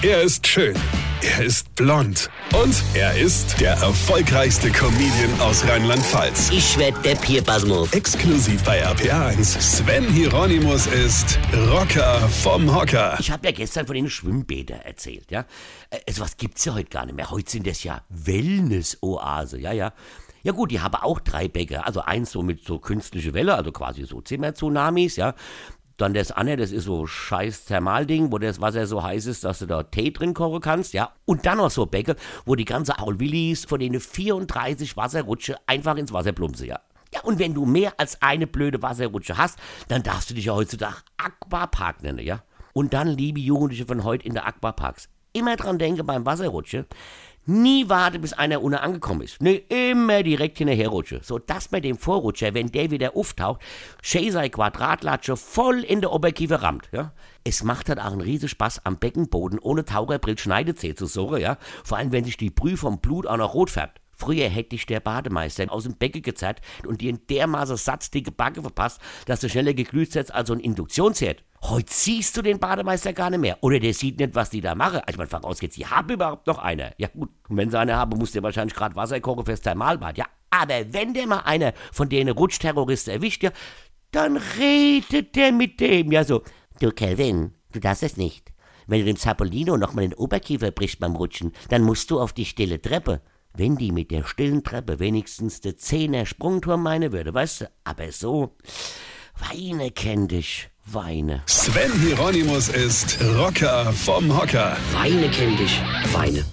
Er ist schön. Er ist blond. Und er ist der erfolgreichste Comedian aus Rheinland-Pfalz. Ich werd der Pierpasmus. Exklusiv bei RPA1. Sven Hieronymus ist Rocker vom Hocker. Ich habe ja gestern von den Schwimmbädern erzählt, ja. Also was gibt's ja heute gar nicht mehr. Heute sind das ja Wellness-Oase, ja, ja. Ja gut, die haben auch drei Bäcker. Also eins so mit so künstliche Welle, also quasi so Zimmer-Tsunamis, ja. Dann das andere, das ist so scheiß Thermalding, wo das Wasser so heiß ist, dass du da Tee drin kochen kannst, ja. Und dann noch so Bäcker, wo die ganze Aulwillis von denen 34 Wasserrutsche einfach ins Wasser plumpsen, ja. Ja, und wenn du mehr als eine blöde Wasserrutsche hast, dann darfst du dich ja heutzutage Aquapark nennen, ja. Und dann, liebe Jugendliche von heute in der Aquaparks, immer dran denken beim Wasserrutsche, nie warte, bis einer unten angekommen ist. Nee, immer direkt hinterherrutsche. So dass bei dem Vorrutscher, wenn der wieder auftaucht, schön sei Quadratlatsche voll in der Oberkiefer rammt, ja. Es macht halt auch einen riesen Spaß, am Beckenboden ohne Taucherbrill Schneidezäh zu suchen, ja. Vor allem, wenn sich die Brühe vom Blut auch noch rot färbt. Früher hätte dich der Bademeister aus dem Becken gezerrt und dir in dermaßen satzdicke Backe verpasst, dass du schneller geglüht hättest als so ein Induktionsherd. Heute siehst du den Bademeister gar nicht mehr. Oder der sieht nicht, was die da machen. Also man vorausgeht, sie haben überhaupt noch einer. Ja gut, und wenn sie eine haben, muss der wahrscheinlich gerade Wasser kochen fürs Thermalbad. Ja, aber wenn der mal einer von denen Rutschterroristen erwischt, ja, dann redet der mit dem. Ja so, du Kelvin, du darfst es nicht. Wenn du dem Zapolino nochmal den Oberkiefer brichst beim Rutschen, dann musst du auf die stille Treppe. Wenn die mit der stillen Treppe wenigstens der Zehner Sprungturm meine würde, weißt du, aber so, weine kenn dich, weine. Sven Hieronymus ist Rocker vom Hocker. Weine kenn dich, weine.